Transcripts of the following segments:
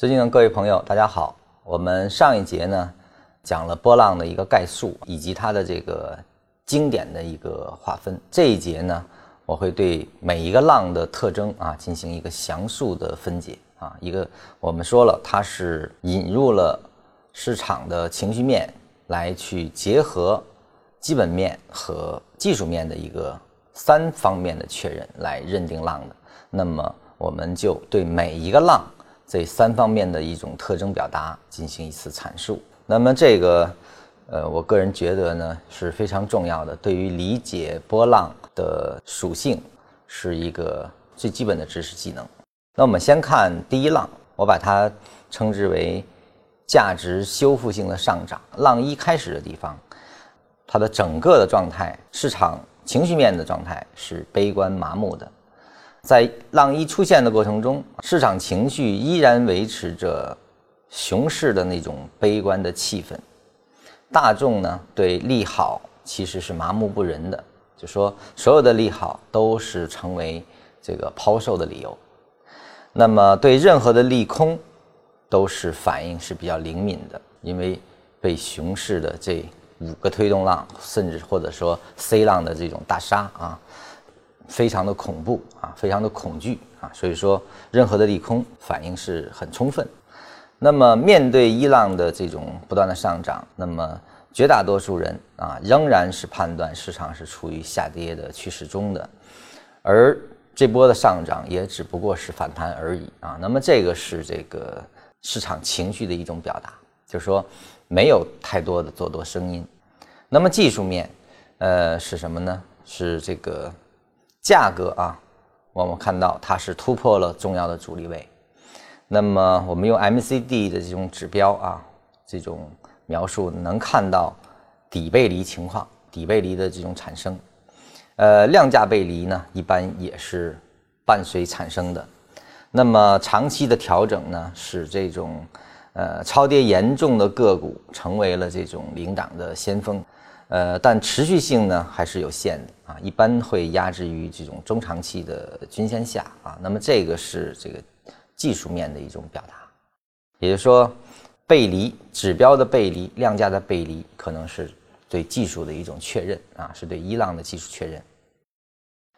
尊敬的各位朋友，大家好。我们上一节呢讲了波浪的一个概述，以及它的这个经典的一个划分。这一节呢，我会对每一个浪的特征啊进行一个详述的分解啊。一个我们说了，它是引入了市场的情绪面来去结合基本面和技术面的一个三方面的确认来认定浪的。那么我们就对每一个浪这三方面的一种特征表达进行一次阐述。那么这个，呃，我个人觉得呢是非常重要的，对于理解波浪的属性是一个最基本的知识技能。那我们先看第一浪，我把它称之为价值修复性的上涨。浪一开始的地方，它的整个的状态，市场情绪面的状态是悲观麻木的。在浪一出现的过程中，市场情绪依然维持着熊市的那种悲观的气氛，大众呢对利好其实是麻木不仁的，就说所有的利好都是成为这个抛售的理由，那么对任何的利空都是反应是比较灵敏的，因为被熊市的这五个推动浪，甚至或者说 C 浪的这种大杀啊。非常的恐怖啊，非常的恐惧啊，所以说任何的利空反应是很充分。那么面对伊朗的这种不断的上涨，那么绝大多数人啊仍然是判断市场是处于下跌的趋势中的，而这波的上涨也只不过是反弹而已啊。那么这个是这个市场情绪的一种表达，就是说没有太多的做多声音。那么技术面，呃是什么呢？是这个。价格啊，我们看到它是突破了重要的阻力位。那么我们用 MCD 的这种指标啊，这种描述能看到底背离情况，底背离的这种产生。呃，量价背离呢，一般也是伴随产生的。那么长期的调整呢，使这种呃超跌严重的个股成为了这种领涨的先锋。呃，但持续性呢还是有限的啊，一般会压制于这种中长期的均线下啊。那么这个是这个技术面的一种表达，也就是说，背离指标的背离、量价的背离，可能是对技术的一种确认啊，是对一浪的技术确认。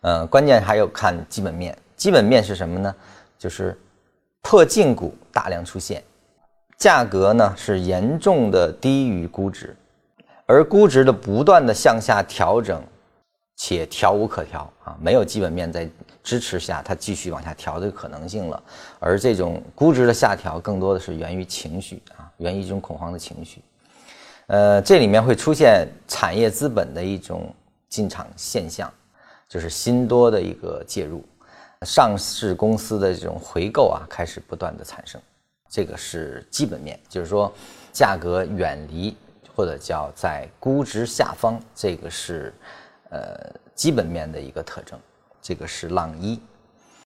嗯，关键还有看基本面，基本面是什么呢？就是破净股大量出现，价格呢是严重的低于估值。而估值的不断的向下调整，且调无可调啊，没有基本面在支持下，它继续往下调的可能性了。而这种估值的下调，更多的是源于情绪啊，源于一种恐慌的情绪。呃，这里面会出现产业资本的一种进场现象，就是新多的一个介入，上市公司的这种回购啊，开始不断的产生。这个是基本面，就是说价格远离。或者叫在估值下方，这个是呃基本面的一个特征，这个是浪一。